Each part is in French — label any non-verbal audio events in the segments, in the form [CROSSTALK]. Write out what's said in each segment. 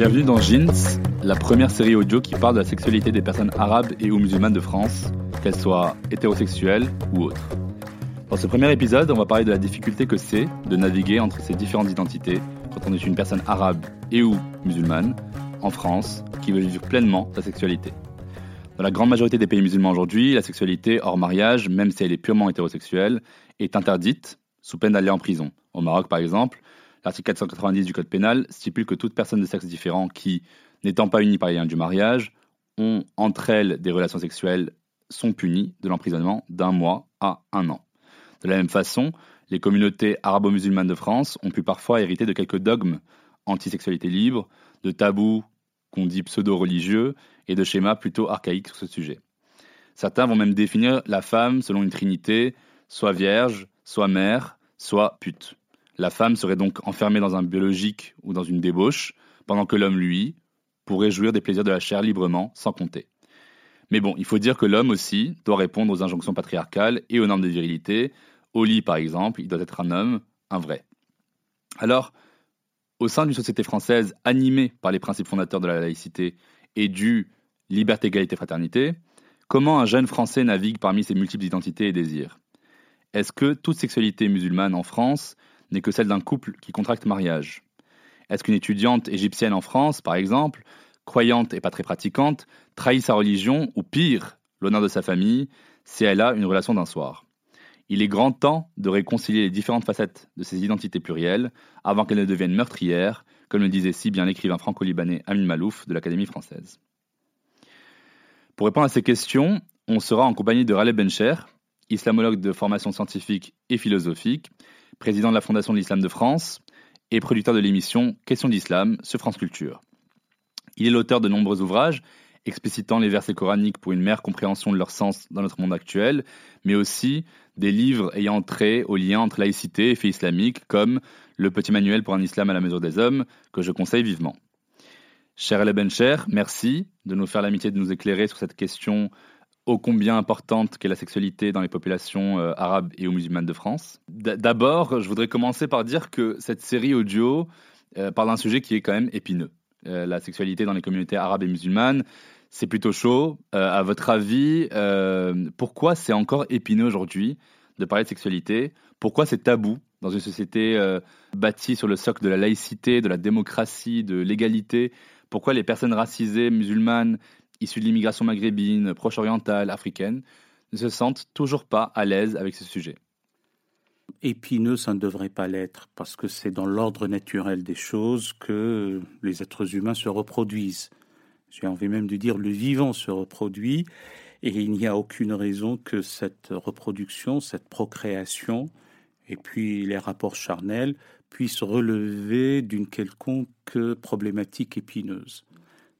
Bienvenue dans Jeans, la première série audio qui parle de la sexualité des personnes arabes et ou musulmanes de France, qu'elles soient hétérosexuelles ou autres. Dans ce premier épisode, on va parler de la difficulté que c'est de naviguer entre ces différentes identités quand on est une personne arabe et ou musulmane en France qui veut vivre pleinement sa sexualité. Dans la grande majorité des pays musulmans aujourd'hui, la sexualité hors mariage, même si elle est purement hétérosexuelle, est interdite sous peine d'aller en prison. Au Maroc, par exemple, l'article 490 du Code pénal stipule que toute personne de sexe différent qui, n'étant pas unie par les liens du mariage, ont entre elles des relations sexuelles, sont punies de l'emprisonnement d'un mois à un an. De la même façon, les communautés arabo-musulmanes de France ont pu parfois hériter de quelques dogmes anti-sexualité libre, de tabous qu'on dit pseudo-religieux et de schémas plutôt archaïques sur ce sujet. Certains vont même définir la femme selon une trinité, soit vierge, soit mère, soit pute. La femme serait donc enfermée dans un biologique ou dans une débauche, pendant que l'homme, lui, pourrait jouir des plaisirs de la chair librement, sans compter. Mais bon, il faut dire que l'homme aussi doit répondre aux injonctions patriarcales et aux normes de virilité. Au lit, par exemple, il doit être un homme, un vrai. Alors, au sein d'une société française animée par les principes fondateurs de la laïcité et du liberté, égalité, fraternité, comment un jeune Français navigue parmi ces multiples identités et désirs? Est-ce que toute sexualité musulmane en France n'est que celle d'un couple qui contracte mariage Est-ce qu'une étudiante égyptienne en France, par exemple, croyante et pas très pratiquante, trahit sa religion ou pire, l'honneur de sa famille, si elle a une relation d'un soir? Il est grand temps de réconcilier les différentes facettes de ces identités plurielles avant qu'elles ne deviennent meurtrières, comme le disait si bien l'écrivain franco-libanais Amin Malouf de l'Académie française. Pour répondre à ces questions, on sera en compagnie de Raleh Bencher, islamologue de formation scientifique et philosophique, président de la Fondation de l'Islam de France et producteur de l'émission Questions d'Islam sur France Culture. Il est l'auteur de nombreux ouvrages explicitant les versets coraniques pour une meilleure compréhension de leur sens dans notre monde actuel, mais aussi des livres ayant trait au lien entre laïcité et fait islamique, comme Le Petit Manuel pour un Islam à la mesure des hommes, que je conseille vivement. Cher El Bencher, merci de nous faire l'amitié de nous éclairer sur cette question ô combien importante qu'est la sexualité dans les populations euh, arabes et ou musulmanes de France. D'abord, je voudrais commencer par dire que cette série audio euh, parle d'un sujet qui est quand même épineux. Euh, la sexualité dans les communautés arabes et musulmanes, c'est plutôt chaud. À votre avis, pourquoi c'est encore épineux aujourd'hui de parler de sexualité? Pourquoi c'est tabou dans une société bâtie sur le socle de la laïcité, de la démocratie, de l'égalité? Pourquoi les personnes racisées musulmanes issus de l'immigration maghrébine, proche-orientale, africaine, ne se sentent toujours pas à l'aise avec ce sujet. Épineux, ça ne devrait pas l'être, parce que c'est dans l'ordre naturel des choses que les êtres humains se reproduisent. J'ai envie même de dire le vivant se reproduit, et il n'y a aucune raison que cette reproduction, cette procréation, et puis les rapports charnels puissent relever d'une quelconque problématique épineuse.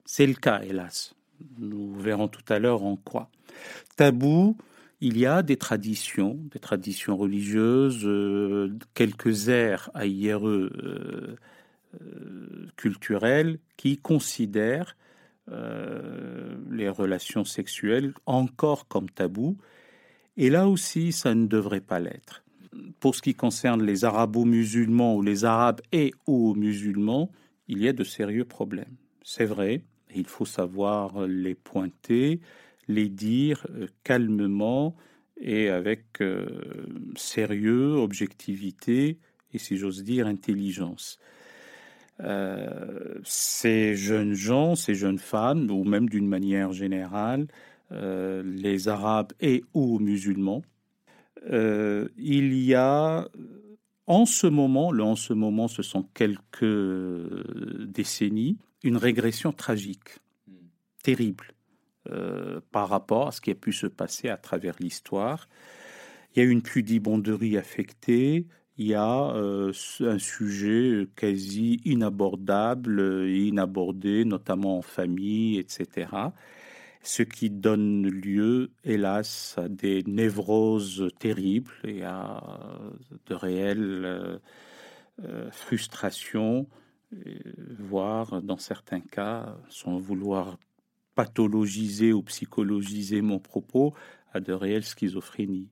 C'est le cas, hélas. Nous verrons tout à l'heure en quoi. Tabou, il y a des traditions, des traditions religieuses, euh, quelques aires AIRE euh, euh, culturelles qui considèrent les relations sexuelles encore comme tabou. Et là aussi, ça ne devrait pas l'être. Pour ce qui concerne les arabo-musulmans ou les arabes et ou musulmans, il y a de sérieux problèmes. c'est vrai, il faut savoir les pointer, les dire euh, calmement et avec euh, sérieux, objectivité et, si j'ose dire, intelligence. Euh, ces jeunes gens, ces jeunes femmes, ou même d'une manière générale, les Arabes et ou musulmans, il y a en ce moment, le en ce moment, ce sont quelques décennies, une régression tragique, hmm. terrible, euh, par rapport à ce qui a pu se passer à travers l'histoire. Il y a une pudibonderie affectée, il y a euh, un sujet quasi inabordable inabordé, notamment en famille, etc. Ce qui donne lieu, hélas, à des névroses terribles et à de réelles euh, frustrations voire dans certains cas, sans vouloir pathologiser ou psychologiser mon propos, à de réelles schizophrénies.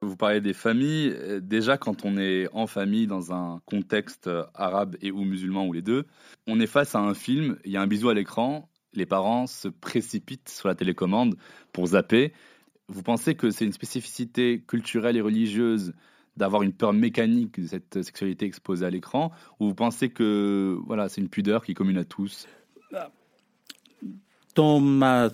Vous parlez des familles. Déjà, quand on est en famille dans un contexte arabe et ou musulman ou les deux, on est face à un film, il y a un bisou à l'écran, les parents se précipitent sur la télécommande pour zapper. Vous pensez que c'est une spécificité culturelle et religieuse d'avoir une peur mécanique de cette sexualité exposée à l'écran Ou vous pensez que voilà, c'est une pudeur qui est commune à tous? Dans ma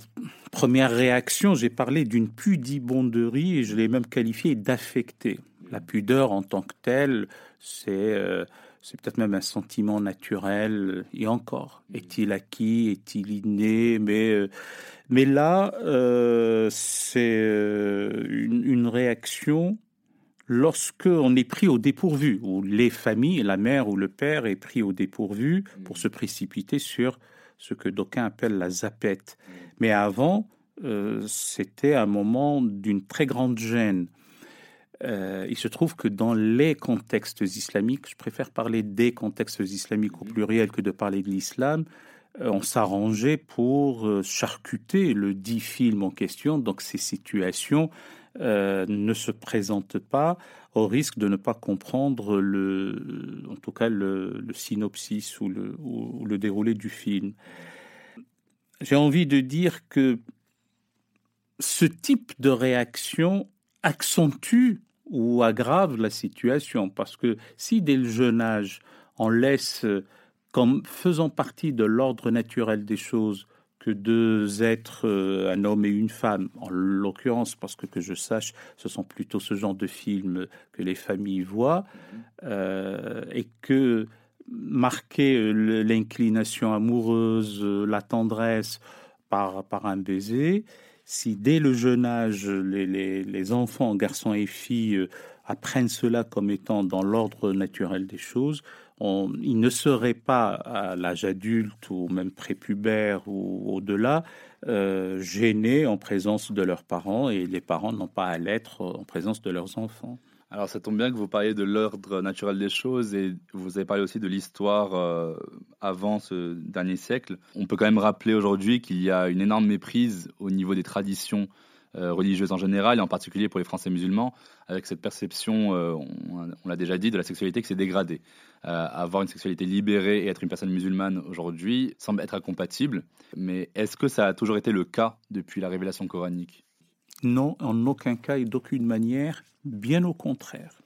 première réaction, j'ai parlé d'une pudibonderie et je l'ai même qualifiée d'affectée. La pudeur en tant que telle, c'est euh, c'est peut-être même un sentiment naturel, et encore, est-il acquis, est-il inné, mais, euh, mais là, euh, c'est une, une, réaction lorsque on est pris au dépourvu, ou les familles, la mère ou le père est pris au dépourvu pour se précipiter sur ce que d'aucuns appellent la zapette. Mais avant, euh, c'était un moment d'une très grande gêne. Euh, il se trouve que dans les contextes islamiques, je préfère parler des contextes islamiques au pluriel que de parler de l'islam, euh, on s'arrangeait pour charcuter le dit film en question, donc ces situations euh, ne se présente pas au risque de ne pas comprendre le, en tout cas le, synopsis ou le, ou le déroulé du film. J'ai envie de dire que ce type de réaction accentue ou aggrave la situation parce que si dès le jeune âge on laisse comme faisant partie de l'ordre naturel des choses que deux êtres, euh, un homme et une femme, en l'occurrence, parce que que je sache, ce sont plutôt ce genre de films que les familles voient, euh, et que marquer euh, l'inclination amoureuse, la tendresse par, par un baiser, si dès le jeune âge, les, les, les enfants, garçons et filles, apprennent cela comme étant dans l'ordre naturel des choses, on, ils ne seraient pas à l'âge adulte ou même prépubère ou au-delà euh, gênés en présence de leurs parents et les parents n'ont pas à l'être en présence de leurs enfants. Alors ça tombe bien que vous parliez de l'ordre naturel des choses et vous avez parlé aussi de l'histoire euh, avant ce dernier siècle. On peut quand même rappeler aujourd'hui qu'il y a une énorme méprise au niveau des traditions religieuses en général, et en particulier pour les Français musulmans, avec cette perception, euh, on, l'a déjà dit, de la sexualité qui s'est dégradée. Euh, avoir une sexualité libérée et être une personne musulmane aujourd'hui semble être incompatible, mais est-ce que ça a toujours été le cas depuis la révélation coranique? Non, en aucun cas et d'aucune manière, bien au contraire.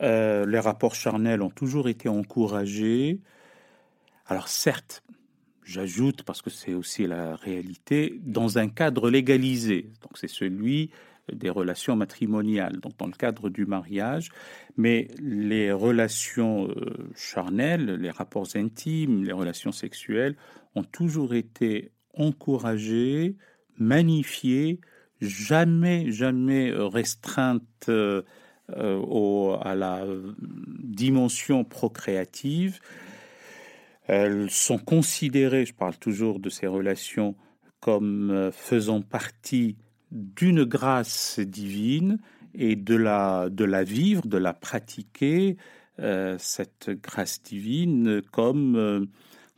les rapports charnels ont toujours été encouragés. Alors certes, j'ajoute, parce que c'est aussi la réalité, dans un cadre légalisé. Donc c'est celui des relations matrimoniales, donc dans le cadre du mariage, mais les relations euh, charnelles, les rapports intimes, les relations sexuelles ont toujours été encouragées, magnifiées, jamais, jamais restreintes euh, au, à la dimension procréative elles sont considérées, je parle toujours de ces relations, comme euh, faisant partie d'une grâce divine et de la, de la vivre, de la pratiquer, euh, cette grâce divine comme, euh,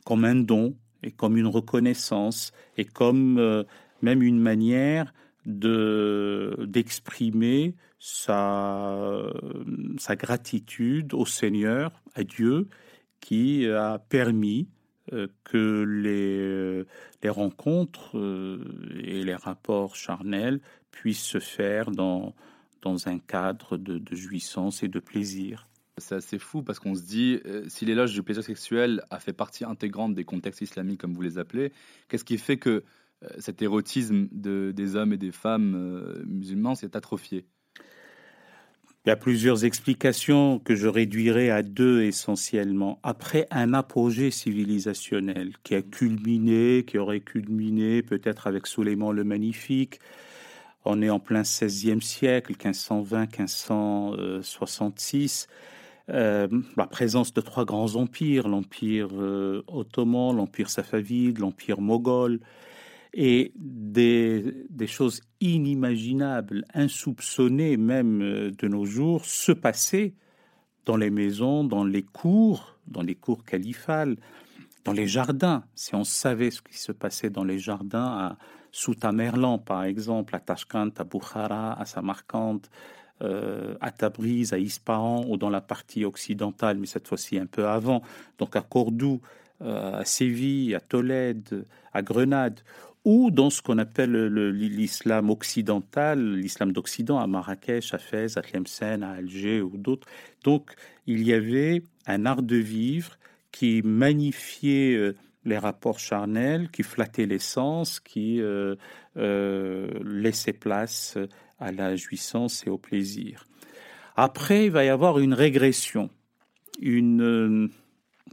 comme un don et comme une reconnaissance et comme même une manière de d'exprimer sa, sa gratitude au Seigneur à Dieu qui a permis que les, les rencontres et les rapports charnels puissent se faire dans, dans un cadre de, jouissance et de plaisir. C'est assez fou parce qu'on se dit, si l'éloge du plaisir sexuel a fait partie intégrante des contextes islamiques, comme vous les appelez, qu'est-ce qui fait que cet érotisme de, des hommes et des femmes musulmans s'est atrophié? Il y a plusieurs explications que je réduirai à deux essentiellement. Après un apogée civilisationnel qui a culminé, qui aurait culminé peut-être avec Soleiman le Magnifique, on est en plein XVIe siècle, 1520-1566. Euh, la présence de trois grands empires, l'empire euh, ottoman, l'empire safavide, l'empire moghol, et des, choses inimaginables, insoupçonnées même euh, de nos jours, se passaient dans les maisons, dans les cours, dans les cours califales, dans les jardins. Si on savait ce qui se passait dans les jardins à Soutamerlan, par exemple, à Tashkent, à Bukhara, à Samarkand, euh, à Tabriz, à Ispahan, ou dans la partie occidentale, mais cette fois-ci un peu avant, donc à Cordoue, euh, à Séville, à Tolède, à Grenade, ou dans ce qu'on appelle l'islam occidental, l'islam d'Occident, à Marrakech, à Fès, à Tlemcen, à Alger ou d'autres. Donc, il y avait un art de vivre qui magnifiait euh, les rapports charnels, qui flattait les sens, qui euh, euh, laissait place à la jouissance et au plaisir. Après, il va y avoir une régression, une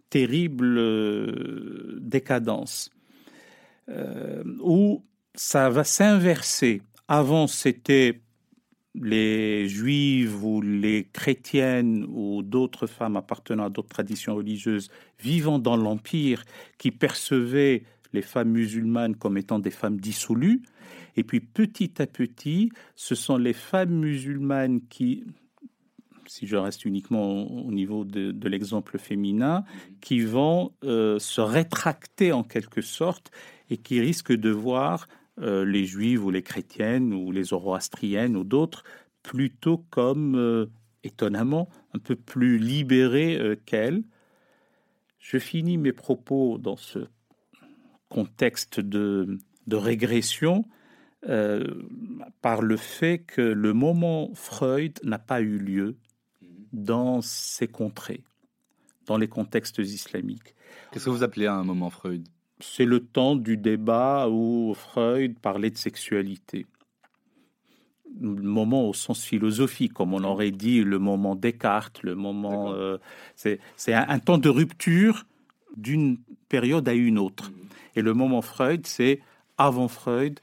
terrible décadence euh, où ça va s'inverser. Avant, c'était les juives ou les chrétiennes ou d'autres femmes appartenant à d'autres traditions religieuses vivant dans l'Empire qui percevaient les femmes musulmanes comme étant des femmes dissolues. Et puis petit à petit, ce sont les femmes musulmanes qui, si je reste uniquement au niveau de, l'exemple féminin, qui vont euh, se rétracter en quelque sorte et qui risquent de voir euh, les juives ou les chrétiennes ou les zoroastriennes ou d'autres plutôt comme, euh, étonnamment, un peu plus libérées euh, qu'elles. Je finis mes propos dans ce contexte de régression par le fait que le moment Freud n'a pas eu lieu dans ces contrées, dans les contextes islamiques. Qu'est-ce que vous appelez un moment Freud? C'est le temps du débat où Freud parlait de sexualité. Le moment au sens philosophique, comme on aurait dit, le moment Descartes, le moment. Euh, c'est un, temps de rupture d'une période à une autre. Mmh. Et le moment Freud, c'est avant Freud,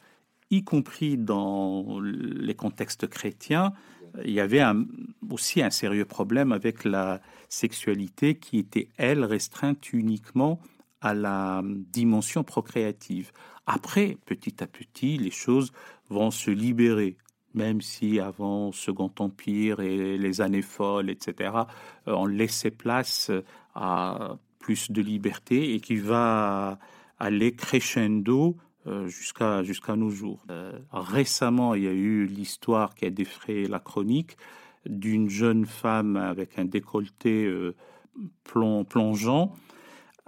y compris dans les contextes chrétiens, il y avait aussi un sérieux problème avec la sexualité qui était, elle, restreinte uniquement à la dimension procréative. Après, petit à petit, les choses vont se libérer, même si avant Second Empire et les années folles, etc., euh, on laissait place à plus de liberté et qui va aller crescendo euh, jusqu'à nos jours. Euh, récemment, il y a eu l'histoire qui a défrayé la chronique d'une jeune femme avec un décolleté plongeant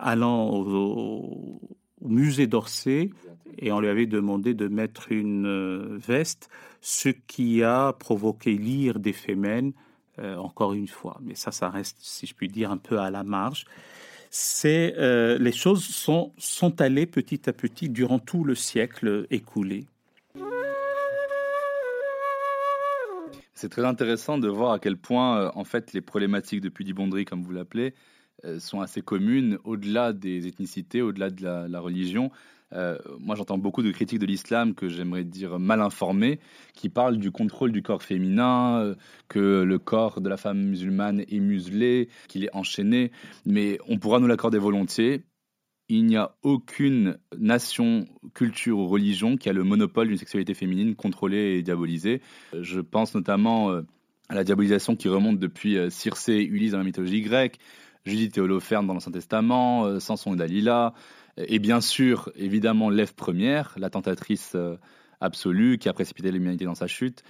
allant au, musée d'Orsay et on lui avait demandé de mettre une euh, veste, ce qui a provoqué l'ire des Femmes, euh, encore une fois. Mais ça, ça reste, si je puis dire, un peu à la marge. C'est euh, les choses sont, sont allées petit à petit durant tout le siècle écoulé. C'est très intéressant de voir à quel point, en fait, les problématiques de pudibonderie, comme vous l'appelez, euh, sont assez communes au-delà des ethnicités, au-delà de la, religion. Euh, moi, j'entends beaucoup de critiques de l'islam que j'aimerais dire mal informées, qui parlent du contrôle du corps féminin, euh, que le corps de la femme musulmane est muselé, qu'il est enchaîné. Mais on pourra nous l'accorder volontiers. Il n'y a aucune nation, culture ou religion qui a le monopole d'une sexualité féminine contrôlée et diabolisée. Je pense notamment à la diabolisation qui remonte depuis Circé et Ulysse dans la mythologie grecque, Judith et Holoferne dans l'Ancien Testament, euh, Samson et Dalila, et bien sûr, évidemment, l'Ève première, la tentatrice euh, absolue qui a précipité l'humanité dans sa chute.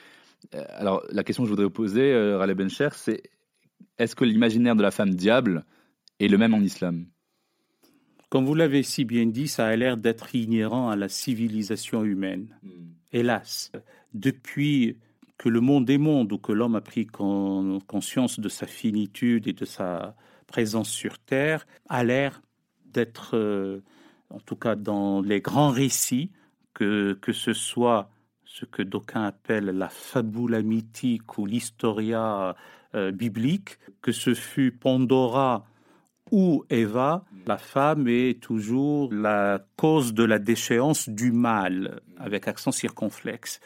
Euh, alors, la question que je voudrais poser, Raleigh Bencher, c'est est-ce que l'imaginaire de la femme diable est le même en islam? Comme vous l'avez si bien dit, ça a l'air d'être inhérent à la civilisation humaine. Hmm. Hélas, depuis que le monde est monde, ou que l'homme a pris conscience de sa finitude et de sa présence sur Terre, a l'air d'être, euh, en tout cas dans les grands récits, que, ce soit ce que d'aucuns appellent la fabula mythique ou l'historia euh, biblique, que ce fut Pandora ou Eva, la femme est toujours la cause de la déchéance du mal, avec accent circonflexe.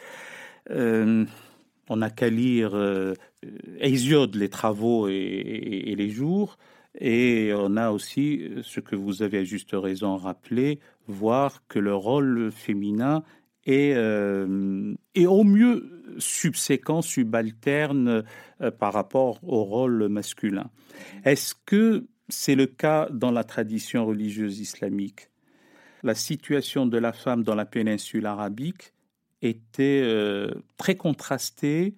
Euh, on n'a qu'à lire Hésiode, les travaux et, les jours, et on a aussi ce que vous avez à juste raison rappelé, voir que le rôle féminin est, est au mieux subséquent, subalterne euh, par rapport au rôle masculin. Est-ce que c'est le cas dans la tradition religieuse islamique? La situation de la femme dans la péninsule arabique était euh, très contrastée,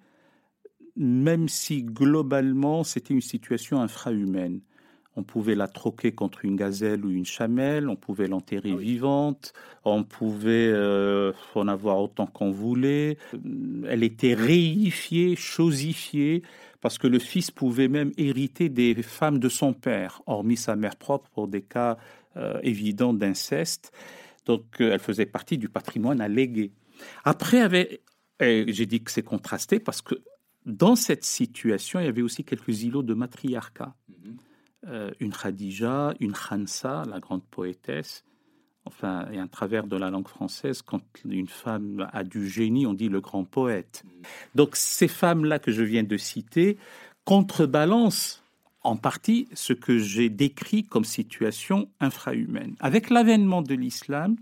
même si globalement c'était une situation infrahumaine. On pouvait la troquer contre une gazelle ou une chamelle, on pouvait l'enterrer ah vivante, on pouvait euh, en avoir autant qu'on voulait. Elle était réifiée, chosifiée, parce que le fils pouvait même hériter des femmes de son père, hormis sa mère propre pour des cas euh, évidents d'inceste. Donc euh, elle faisait partie du patrimoine allégué. Après, j'ai dit que c'est contrasté parce que dans cette situation, il y avait aussi quelques îlots de matriarcat. Mhm. Euh, une Khadija, une Khansa, la grande poétesse. Enfin, et un travers de la langue française, quand une femme a du génie, on dit le grand poète. Donc ces femmes-là que je viens de citer contrebalancent en partie ce que j'ai décrit comme situation infrahumaine. Avec l'avènement de l'islam,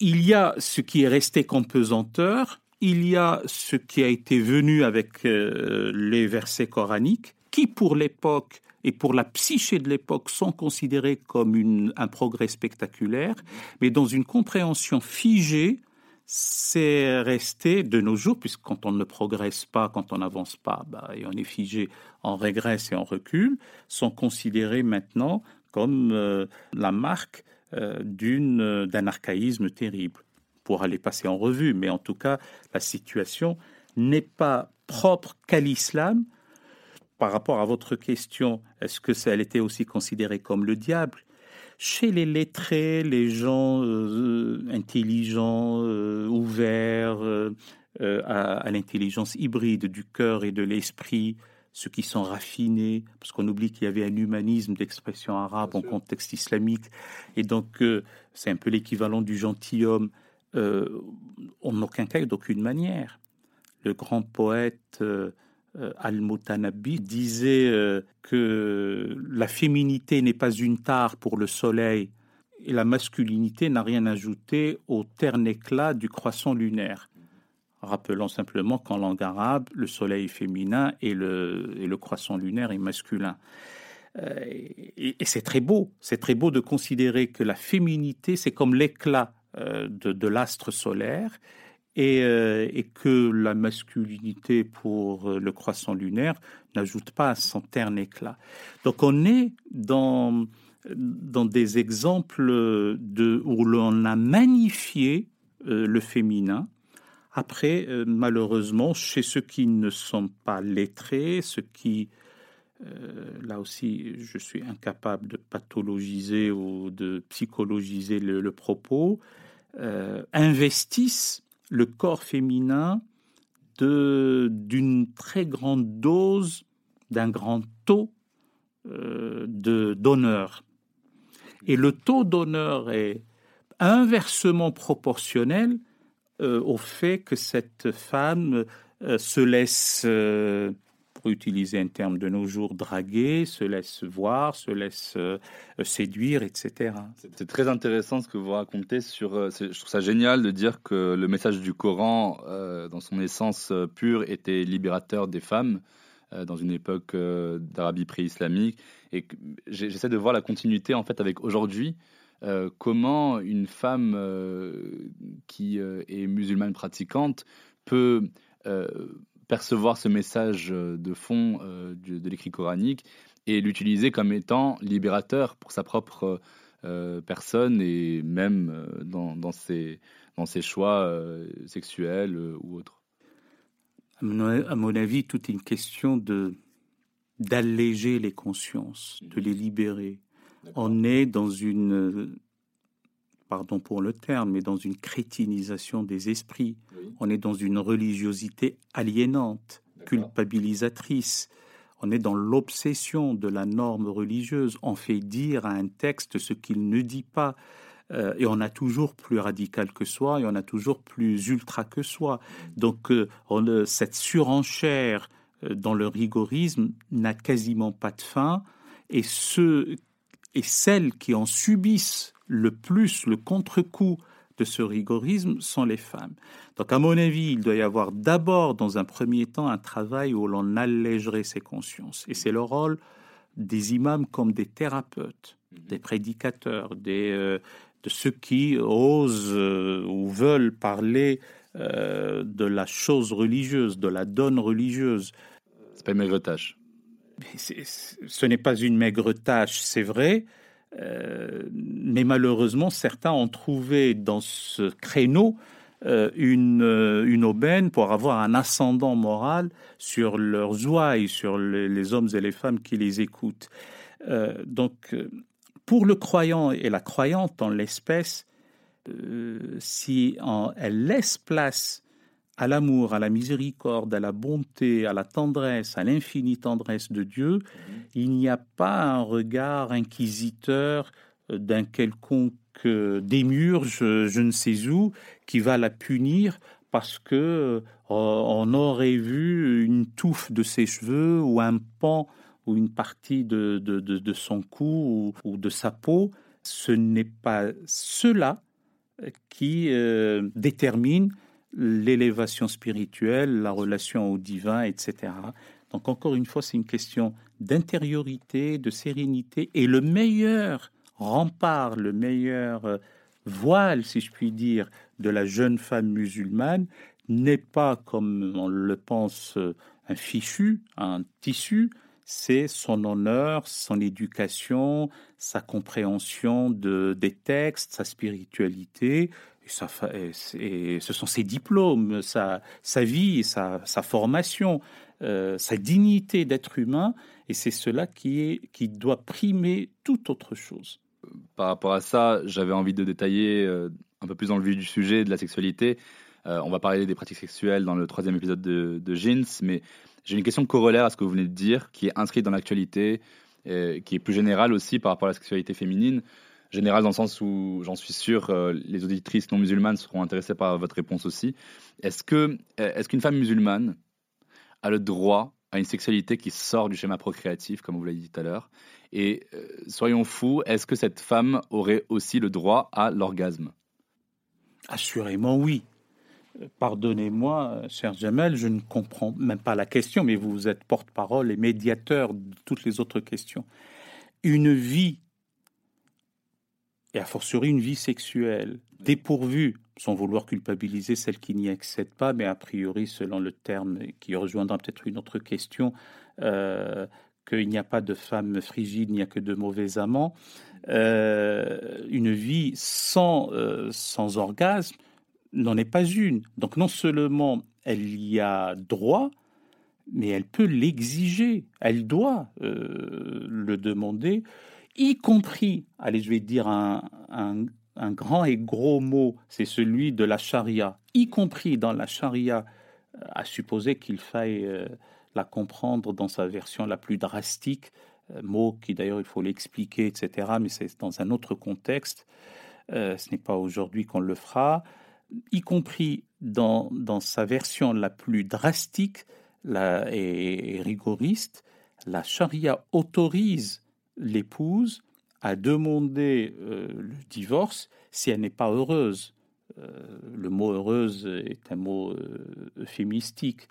il y a ce qui est resté comme pesanteur, il y a ce qui a été venu avec euh, les versets coraniques, qui pour l'époque et pour la psyché de l'époque sont considérés comme un progrès spectaculaire, mais dans une compréhension figée, c'est resté de nos jours, puisque quand on ne progresse pas, quand on n'avance pas, bah, et on est figé, on régresse et on recule, sont considérés maintenant comme euh, la marque euh, d'une, d'un archaïsme terrible. Pour aller passer en revue, mais en tout cas, la situation n'est pas propre qu'à l'islam, par rapport à votre question, est-ce que ça a été aussi considéré comme le diable? Chez les lettrés, les gens euh, intelligents, euh, ouverts euh, à, l'intelligence hybride du cœur et de l'esprit, ceux qui sont raffinés, parce qu'on oublie qu'il y avait un humanisme d'expression arabe en contexte islamique, et donc c'est un peu l'équivalent du gentilhomme, en aucun cas et d'aucune manière. Le grand poète Al-Mutanabi disait euh, que la féminité n'est pas une tare pour le soleil et la masculinité n'a rien ajouté au terne éclat du croissant lunaire. Rappelons simplement qu'en langue arabe, le soleil est féminin et le, et le croissant lunaire est masculin. Euh, et, c'est très beau, c'est très beau de considérer que la féminité, c'est comme l'éclat de l'astre solaire euh, et, que la masculinité pour euh, le croissant lunaire n'ajoute pas à son terne éclat. Donc on est dans, dans des exemples de, où l'on a magnifié euh, le féminin. Après, malheureusement, chez ceux qui ne sont pas lettrés, ceux qui, là aussi, je suis incapable de pathologiser ou de psychologiser le, propos, investissent le corps féminin d'une très grande dose, d'un grand taux euh, d'honneur. Et le taux d'honneur est inversement proportionnel euh, au fait que cette femme euh, se laisse utiliser un terme de nos jours, draguer, se laisse voir, se laisse euh, séduire, etc. C'est très intéressant ce que vous racontez sur. Euh, je trouve ça génial de dire que le message du Coran, euh, dans son essence pure, était libérateur des femmes dans une époque d'Arabie pré-islamique. Et j'essaie de voir la continuité en fait avec aujourd'hui. comment une femme qui est musulmane pratiquante peut percevoir ce message de fond de, l'écrit coranique et l'utiliser comme étant libérateur pour sa propre personne et même dans, ses, dans ses choix sexuels ou autres. À mon avis, tout est une question de d'alléger les consciences, de les libérer. On est dans une pardon pour le terme, mais dans une crétinisation des esprits. On est dans une religiosité aliénante, culpabilisatrice. On est dans l'obsession de la norme religieuse. On fait dire à un texte ce qu'il ne dit pas. Euh, et on a toujours plus radical que soi et on a toujours plus ultra que soi. Donc euh, on, cette surenchère euh, dans le rigorisme n'a quasiment pas de fin. Et ceux et celles qui en subissent le plus le contre-coup de ce rigorisme sont les femmes. Donc, à mon avis, il doit y avoir d'abord, dans un premier temps, un travail où l'on allégerait ses consciences. Et c'est le rôle des imams comme des thérapeutes, des prédicateurs, des, euh, de ceux qui osent euh, ou veulent parler euh, de la chose religieuse, de la donne religieuse. C'est pas une tâche. Ce n'est pas une maigre tâche, c'est vrai, euh, mais malheureusement, certains ont trouvé dans ce créneau euh, une, euh, une aubaine pour avoir un ascendant moral sur leurs ouailles, sur les, hommes et les femmes qui les écoutent. donc, pour le croyant et la croyante en l'espèce, si elle laisse place à l'amour, à la miséricorde, à la bonté, à la tendresse, à l'infinie tendresse de Dieu, mhm. il n'y a pas un regard inquisiteur euh, d'un quelconque euh, démurge, je ne sais où, qui va la punir parce que euh, on aurait vu une touffe de ses cheveux ou un pan ou une partie de, de, son cou ou, de sa peau. Ce n'est pas cela qui détermine l'élévation spirituelle, la relation au divin, etc. Donc encore une fois, c'est une question d'intériorité, de sérénité, et le meilleur rempart, le meilleur euh, voile, si je puis dire, de la jeune femme musulmane n'est pas, comme on le pense, euh, un fichu, un tissu, c'est son honneur, son éducation, sa compréhension de, des textes, sa spiritualité, et, ce sont ses diplômes, sa, vie, sa, formation, euh, sa dignité d'être humain, et c'est cela qui, est, qui doit primer toute autre chose. Par rapport à ça, j'avais envie de détailler euh, un peu plus dans le vif du sujet de la sexualité. Euh, on va parler des pratiques sexuelles dans le troisième épisode de, de Jeans, mais j'ai une question corollaire à ce que vous venez de dire, qui est inscrite dans l'actualité, qui est plus générale aussi par rapport à la sexualité féminine général dans le sens où j'en suis sûr euh, les auditrices non musulmanes seront intéressées par votre réponse aussi. Est-ce que euh, est-ce qu'une femme musulmane a le droit à une sexualité qui sort du schéma procréatif, comme vous l'avez dit tout à l'heure? Et euh, soyons fous, est-ce que cette femme aurait aussi le droit à l'orgasme? Assurément oui. Pardonnez-moi, cher Jamel, je ne comprends même pas la question, mais vous êtes porte-parole et médiateur de toutes les autres questions. Une vie et a fortiori une vie sexuelle dépourvue, sans vouloir culpabiliser celle qui n'y accède pas, mais a priori, selon le terme qui rejoindra peut-être une autre question, euh, qu'il n'y a pas de femme frigide, il n'y a que de mauvais amants. Euh, une vie sans, euh, sans orgasme n'en est pas une. Donc non seulement elle y a droit, mais elle peut l'exiger, elle doit le demander y compris, allez, je vais dire un, un, grand et gros mot, c'est celui de la charia, y compris dans la charia, euh, à supposer qu'il faille euh, la comprendre dans sa version la plus drastique, euh, mot qui d'ailleurs il faut l'expliquer, etc., mais c'est dans un autre contexte, ce n'est pas aujourd'hui qu'on le fera, y compris dans, dans sa version la plus drastique la, et rigoriste, la charia autorise l'épouse à demander euh, le divorce si elle n'est pas heureuse. Euh, le mot heureuse est un mot euh, euphémistique.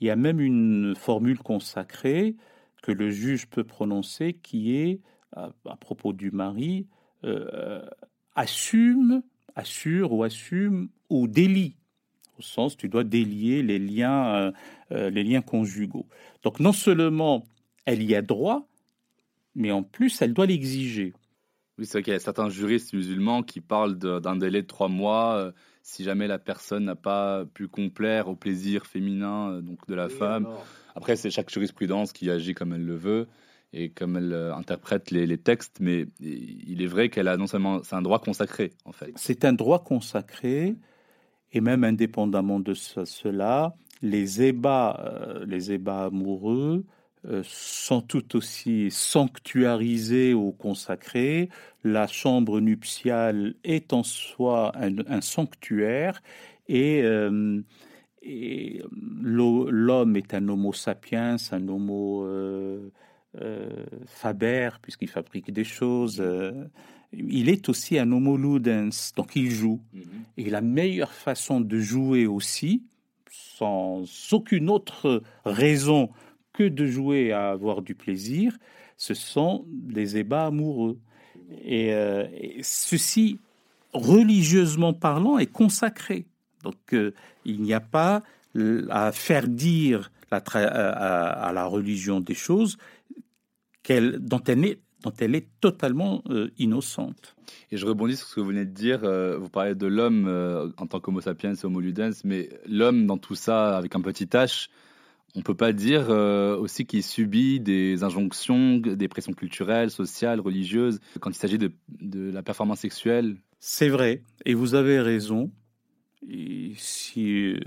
Il y a même une formule consacrée que le juge peut prononcer qui est, à, propos du mari, assume, assure ou assume ou délie au sens tu dois délier les liens, les liens conjugaux. Donc non seulement elle y a droit, mais en plus elle doit l'exiger. Oui, c'est vrai qu'il y a certains juristes musulmans qui parlent d'un délai de trois mois euh, si jamais la personne n'a pas pu complaire au plaisir féminin euh, donc de la femme. Après, c'est chaque jurisprudence qui agit comme elle le veut et comme elle euh, interprète les, textes, mais il est vrai qu'elle a non seulement c'est un droit consacré en fait. C'est un droit consacré et même indépendamment de cela, les ébats, les ébats amoureux euh, sont tout aussi sanctuarisés ou consacrés. La chambre nuptiale est en soi un, sanctuaire et, euh, l'homme est un homo sapiens, un homo euh, faber, puisqu'il fabrique des choses. il est aussi un homo ludens, donc il joue. Mm-hmm. Et la meilleure façon de jouer aussi, sans aucune autre raison que de jouer à avoir du plaisir, ce sont des ébats amoureux. Et, euh, ceci, religieusement parlant, est consacré. Donc euh, il n'y a pas à faire dire la à, la religion des choses dont, elle est, dont elle est totalement euh, innocente. Et je rebondis sur ce que vous venez de dire. vous parlez de l'homme en tant qu'homo sapiens, homo ludens, mais l'homme dans tout ça, avec un petit h, on peut pas dire euh, aussi qu'il subit des injonctions, des pressions culturelles, sociales, religieuses, quand il s'agit de, la performance sexuelle. C'est vrai, et vous avez raison. si euh,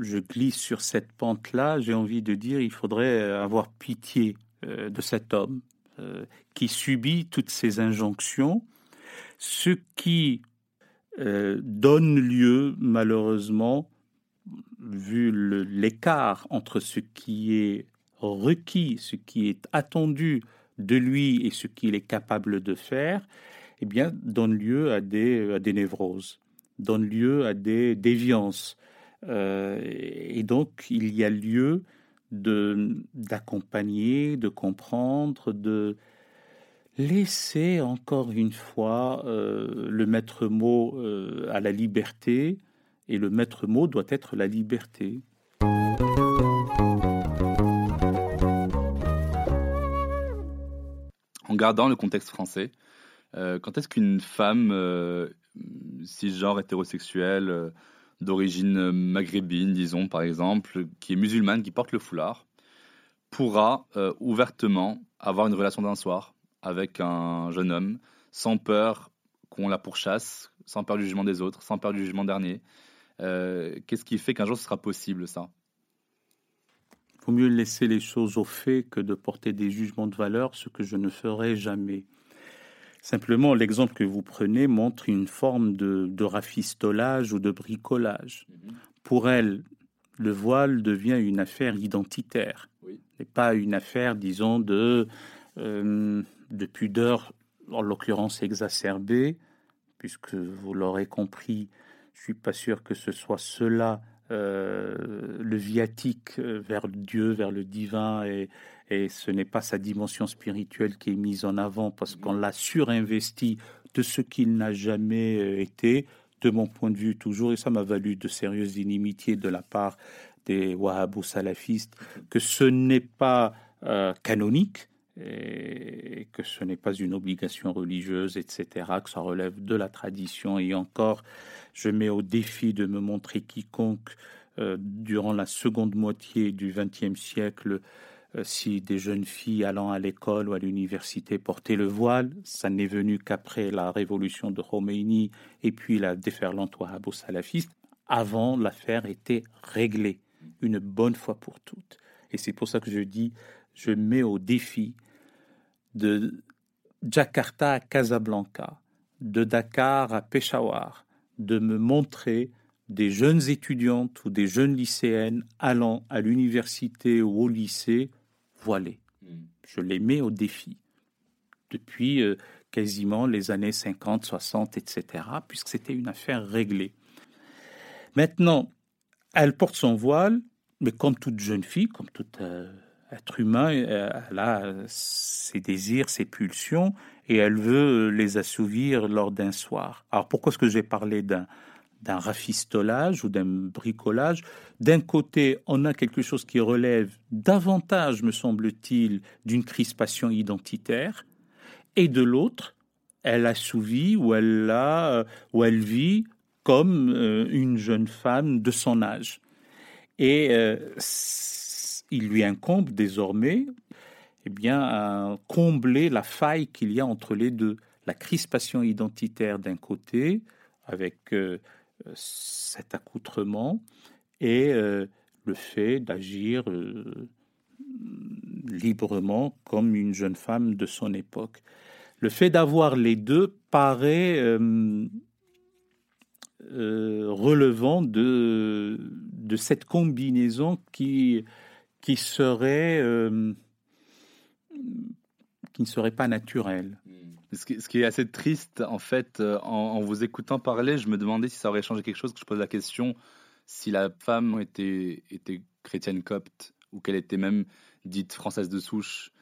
je glisse sur cette pente-là, j'ai envie de dire il faudrait avoir pitié euh, de cet homme qui subit toutes ces injonctions, ce qui donne lieu malheureusement vu l'écart entre ce qui est requis, ce qui est attendu de lui et ce qu'il est capable de faire, eh bien, donne lieu à des, névroses, donne lieu à des déviances. Euh, et donc, il y a lieu d'accompagner, de, comprendre, de laisser encore une fois euh, le maître mot euh, à la liberté, et le maître mot doit être la liberté. En gardant le contexte français, euh, quand est-ce qu'une femme euh, cisgenre hétérosexuelle euh, d'origine maghrébine, disons par exemple, qui est musulmane, qui porte le foulard, pourra ouvertement avoir une relation d'un soir avec un jeune homme, sans peur qu'on la pourchasse, sans peur du jugement des autres, sans peur du jugement dernier, euh, qu'est-ce qui fait qu'un jour ce sera possible, ça? Il vaut mieux laisser les choses au fait que de porter des jugements de valeur, ce que je ne ferai jamais. Simplement, l'exemple que vous prenez montre une forme de, rafistolage ou de bricolage. Mhm. Pour elle, le voile devient une affaire identitaire, et pas une affaire, disons, de, euh, de pudeur, en l'occurrence exacerbée, puisque vous l'aurez compris, je suis pas sûr que ce soit cela euh, le viatique euh, vers Dieu, vers le divin, et, ce n'est pas sa dimension spirituelle qui est mise en avant parce qu'on l'a surinvesti de ce qu'il n'a jamais euh, été, de mon point de vue toujours, et ça m'a valu de sérieuses inimitiés de la part des Wahhabos salafistes, que ce n'est pas canonique, et que ce n'est pas une obligation religieuse, etc., que ça relève de la tradition. Et encore, je mets au défi de me montrer quiconque euh, durant la seconde moitié du XXe siècle euh, si des jeunes filles allant à l'école ou à l'université portaient le voile. Ça n'est venu qu'après la révolution de Khomeini et puis la déferlante wahhabo-salafiste. Avant, l'affaire était réglée une bonne fois pour toutes. Et c'est pour ça que je dis je mets au défi de Jakarta à Casablanca, de Dakar à Peshawar, de me montrer des jeunes étudiantes ou des jeunes lycéennes allant à l'université ou au lycée voilées. Hmm. Je les mets au défi depuis euh, quasiment les années 50, 60, etc., puisque c'était une affaire réglée. Maintenant, elle porte son voile, mais comme toute jeune fille, comme toute euh, être humain, euh, elle a ses désirs, ses pulsions, et elle veut les assouvir lors d'un soir. Alors pourquoi est-ce que j'ai parlé d'un d'un rafistolage ou d'un bricolage? D'un côté, on a quelque chose qui relève davantage, me semble-t-il, d'une crispation identitaire, et de l'autre, elle assouvit ou elle, a, ou elle vit comme euh, une jeune femme de son âge. Et euh, il lui incombe désormais eh bien, à combler la faille qu'il y a entre les deux. La crispation identitaire d'un côté, avec euh, cet accoutrement, et le fait d'agir librement comme une jeune femme de son époque. Le fait d'avoir les deux paraît euh, euh, relevant de cette combinaison qui, qui, serait, euh, qui ne serait pas naturelle. Ce qui, est assez triste, en fait, en, vous écoutant parler, je me demandais si ça aurait changé quelque chose, que je pose la question si la femme était, était chrétienne copte ou qu'elle était même dite française de souche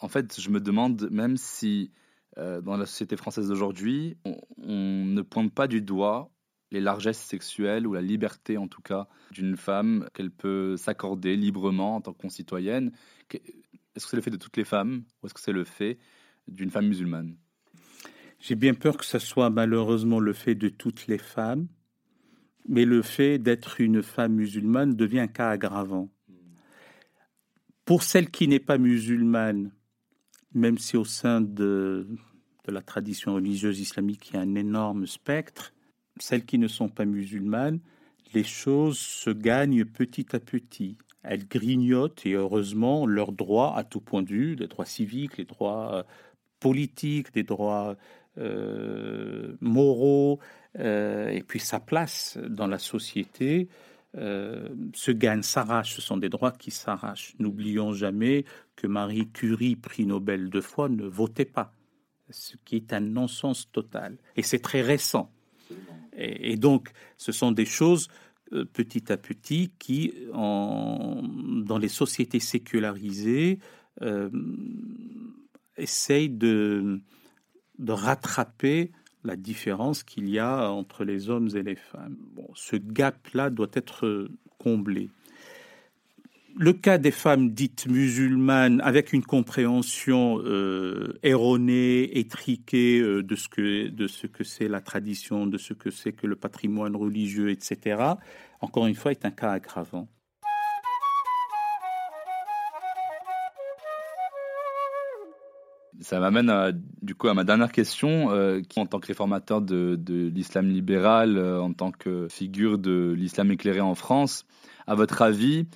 en fait, je me demande même si euh, dans la société française d'aujourd'hui, on, ne pointe pas du doigt les largesses sexuelles ou la liberté en tout cas d'une femme qu'elle peut s'accorder librement en tant que concitoyenne. Est-ce que c'est le fait de toutes les femmes ou est-ce que c'est le fait d'une femme musulmane? J'ai bien peur que ce soit malheureusement le fait de toutes les femmes, mais le fait d'être une femme musulmane devient un cas aggravant. Pour celle qui n'est pas musulmane, même si au sein de, la tradition religieuse islamique, il y a un énorme spectre, celles qui ne sont pas musulmanes, les choses se gagnent petit à petit. Elles grignotent, et heureusement, leurs droits à tout point de vue, les droits civiques, les droits euh, politiques, les droits euh, moraux, euh, et puis sa place dans la société se gagne, s'arrache. Ce sont des droits qui s'arrachent. N'oublions jamais que Marie Curie, prix Nobel de fois, ne votait pas, ce qui est un non-sens total. Et c'est très récent. Et, donc, ce sont des choses euh, petit à petit qui, dans les sociétés sécularisées, euh, essayent de, de rattraper la différence qu'il y a entre les hommes et les femmes. Bon, ce gap-là doit être comblé. Le cas des femmes dites musulmanes, avec une compréhension euh, erronée, étriquée euh, de ce que de ce que c'est la tradition, de ce que c'est que le patrimoine religieux, etc. Encore une fois, est un cas aggravant. Ça m'amène du coup à ma dernière question, euh, en tant que réformateur de, l'islam libéral, en tant que figure de l'islam éclairé en France, à votre avis,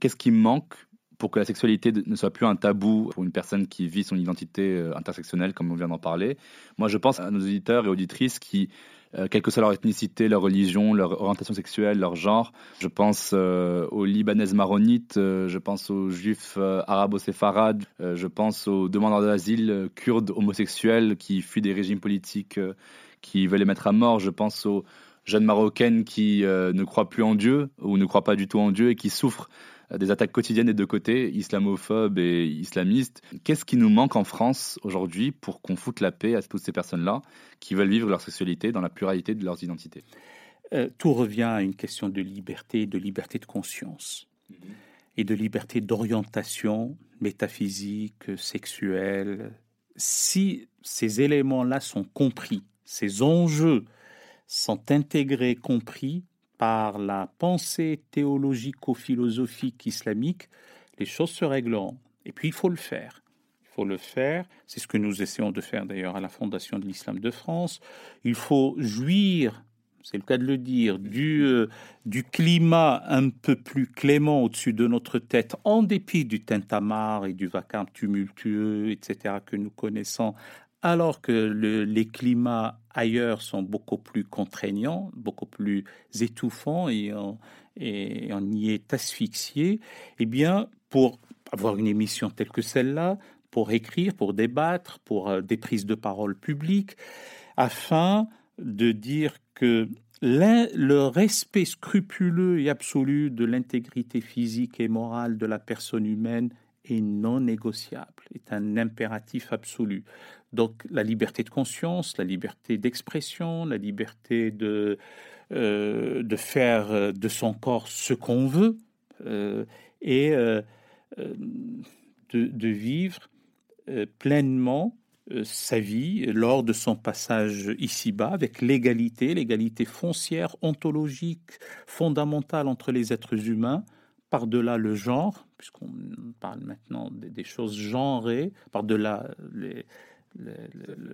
qu'est-ce qui manque pour que la sexualité ne soit plus un tabou pour une personne qui vit son identité intersectionnelle, comme on vient d'en parler? Moi, je pense à nos auditeurs et auditrices qui euh, quelle que soit leur ethnicité, leur religion, leur orientation sexuelle, leur genre. Je pense euh, aux Libanaises maronites, euh, je pense aux Juifs arabo-séfarades, je pense aux demandeurs d'asile kurdes homosexuels qui fuient des régimes politiques qui veulent les mettre à mort. Je pense aux jeunes marocaines qui ne croient plus en Dieu ou ne croient pas du tout en Dieu et qui souffrent des attaques quotidiennes des deux côtés, islamophobes et islamistes. Qu'est-ce qui nous manque en France aujourd'hui pour qu'on foute la paix à toutes ces personnes-là qui veulent vivre leur sexualité dans la pluralité de leurs identités? Euh, Tout revient à une question de liberté, de liberté de conscience mhm. et de liberté d'orientation métaphysique, sexuelle. Si ces éléments-là sont compris, ces enjeux sont intégrés, compris, par la pensée théologico-philosophique islamique, les choses se régleront. Et puis il faut le faire. Il faut le faire. C'est ce que nous essayons de faire d'ailleurs à la Fondation de l'Islam de France. Il faut jouir, c'est le cas de le dire, du, euh, climat un peu plus clément au-dessus de notre tête, en dépit du tintamarre et du vacarme tumultueux, etc., que nous connaissons alors que les climats ailleurs sont beaucoup plus contraignants, beaucoup plus étouffants et on, y est asphyxié, eh bien, pour avoir une émission telle que celle-là, pour écrire, pour débattre, pour euh, des prises de parole publiques, afin de dire que le respect scrupuleux et absolu de l'intégrité physique et morale de la personne humaine est non négociable, est un impératif absolu. Donc la liberté de conscience, la liberté d'expression, la liberté de, euh, de faire de son corps ce qu'on veut euh, et euh, de, de, vivre pleinement sa vie lors de son passage ici-bas avec l'égalité, l'égalité foncière, ontologique, fondamentale entre les êtres humains, par-delà le genre, puisqu'on parle maintenant des, choses genrées, par-delà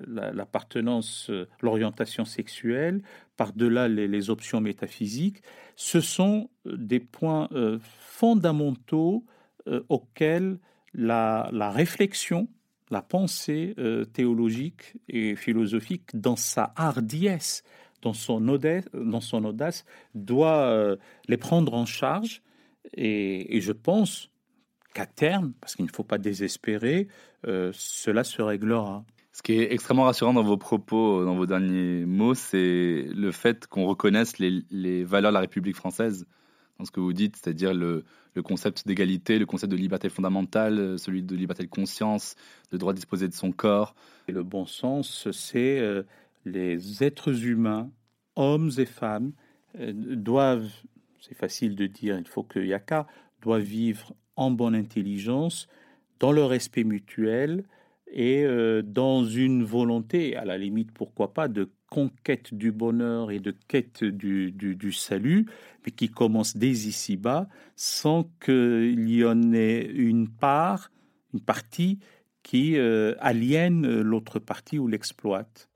l'appartenance, l'orientation sexuelle, par-delà les, options métaphysiques, ce sont des points euh, fondamentaux euh, auxquels la, réflexion, la pensée euh, théologique et philosophique, dans sa hardiesse, dans son audace, dans son audace doit les prendre en charge et, je pense qu'à terme, parce qu'il ne faut pas désespérer, euh, cela se réglera. Ce qui est extrêmement rassurant dans vos propos, dans vos derniers mots, c'est le fait qu'on reconnaisse les, valeurs de la République française dans ce que vous dites, c'est-à-dire le, concept d'égalité, le concept de liberté fondamentale, celui de liberté de conscience, de droit de disposer de son corps. Et le bon sens, c'est euh, les êtres humains, hommes et femmes, euh, doivent c'est facile de dire, il faut que Yaka doit vivre en bonne intelligence, dans le respect mutuel et euh, dans une volonté, à la limite, pourquoi pas, de conquête du bonheur et de quête du, du, salut, mais qui commence dès ici-bas, sans qu'il y en ait une part, une partie qui euh, aliène l'autre partie ou l'exploite.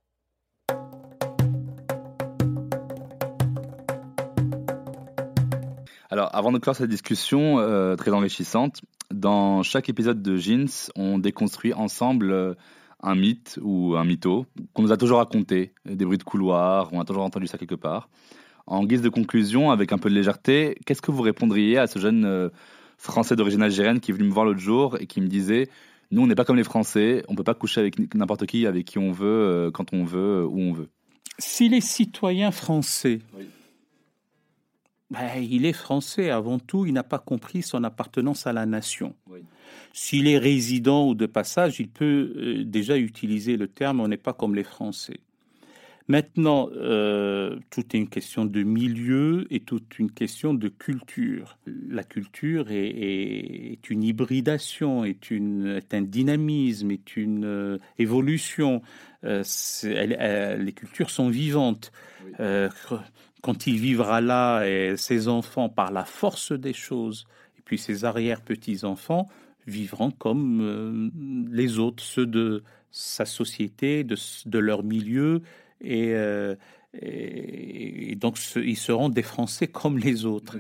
Alors, avant de clore cette discussion euh, très enrichissante, dans chaque épisode de Jeans, on déconstruit ensemble euh, un mythe ou un mytho qu'on nous a toujours raconté, des bruits de couloir, on a toujours entendu ça quelque part. En guise de conclusion, avec un peu de légèreté, qu'est-ce que vous répondriez à ce jeune euh, Français d'origine algérienne qui est venu me voir l'autre jour et qui me disait Nous, on n'est pas comme les Français, on ne peut pas coucher avec n'importe qui, avec qui on veut, quand on veut, où on veut Si les citoyens français ben, il est français avant tout, il n'a pas compris son appartenance à la nation. S'il est résident ou de passage, il peut euh, déjà utiliser le terme on n'est pas comme les Français. Maintenant, euh, tout est une question de milieu et toute une question de culture. La culture est, une hybridation, est, une, est, un dynamisme, est une euh, évolution. les cultures sont vivantes quand il vivra là, et ses enfants, par la force des choses, et puis ses arrière-petits-enfants, vivront comme euh, les autres, ceux de sa société, de, leur milieu, euh, et, donc ils seront des Français [LAUGHS] comme les autres,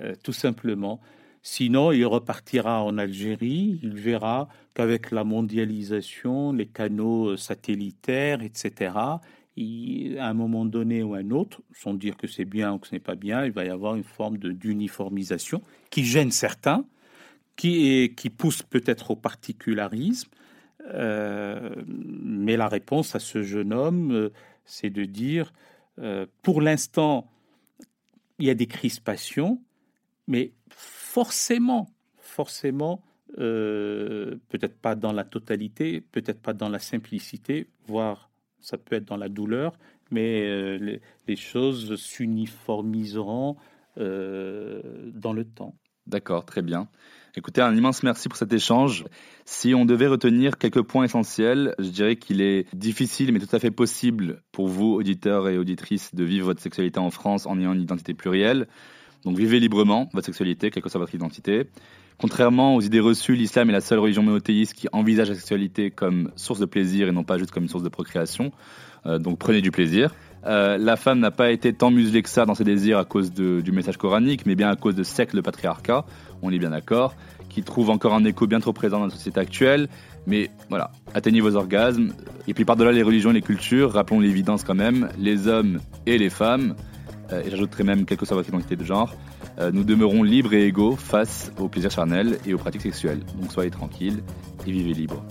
euh, tout simplement. Sinon, il repartira en Algérie, il verra qu'avec la mondialisation, les canaux satellitaires, etc., à un moment donné ou un autre, sans dire que c'est bien ou que ce n'est pas bien, il va y avoir une forme d'uniformisation qui gêne certains, qui, qui pousse peut-être au particularisme. Euh, mais la réponse à ce jeune homme, euh, c'est de dire, euh, pour l'instant, il y a des crispations, mais forcément, forcément, peut-être pas dans la totalité, peut-être pas dans la simplicité, voire ça peut être dans la douleur, mais euh, les, choses s'uniformiseront euh, dans le temps. D'accord, très bien. Écoutez, un immense merci pour cet échange. Si on devait retenir quelques points essentiels, je dirais qu'il est difficile, mais tout à fait possible pour vous, auditeurs et auditrices, de vivre votre sexualité en France en ayant une identité plurielle. Donc vivez librement votre sexualité, quelle que soit votre identité. Contrairement aux idées reçues, l'islam est la seule religion monothéiste qui envisage la sexualité comme source de plaisir et non pas juste comme source de procréation. Euh, donc prenez du plaisir. Euh, la femme n'a pas été tant muselée que ça dans ses désirs à cause du message coranique, mais bien à cause de siècles de patriarcat, on est bien d'accord, qui trouve encore un écho bien trop présent dans la société actuelle. Mais voilà, atteignez vos orgasmes. Et puis par-delà les religions et les cultures, rappelons l'évidence quand même, les hommes et les femmes, euh, et j'ajouterai même quelle que soit votre identité de genre, euh, nous demeurons libres et égaux face aux plaisirs charnels et aux pratiques sexuelles. Donc soyez tranquilles et vivez libre.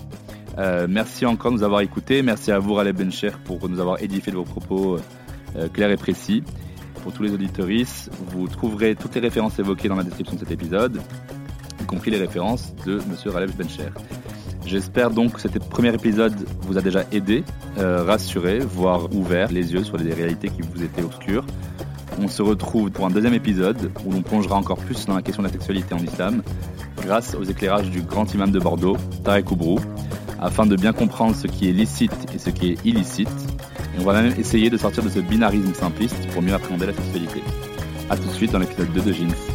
Euh, merci encore de nous avoir écoutés. Merci à vous, Raleb Bencher, pour nous avoir édifié de vos propos clairs et précis. Pour tous les auditoristes, vous trouverez toutes les références évoquées dans la description de cet épisode. y compris les références de M. Ralef Bencher. J'espère donc que cet premier épisode vous a déjà aidé, rassuré, voire ouvert les yeux sur les réalités qui vous étaient obscures. On se retrouve pour un deuxième épisode où l'on plongera encore plus dans la question de la sexualité en islam, grâce aux éclairages du grand imam de Bordeaux, Tarek Oubrou, afin de bien comprendre ce qui est licite et ce qui est illicite. Et on va même essayer de sortir de ce binarisme simpliste pour mieux appréhender la sexualité. A tout de suite dans l'épisode 2 de Jeans.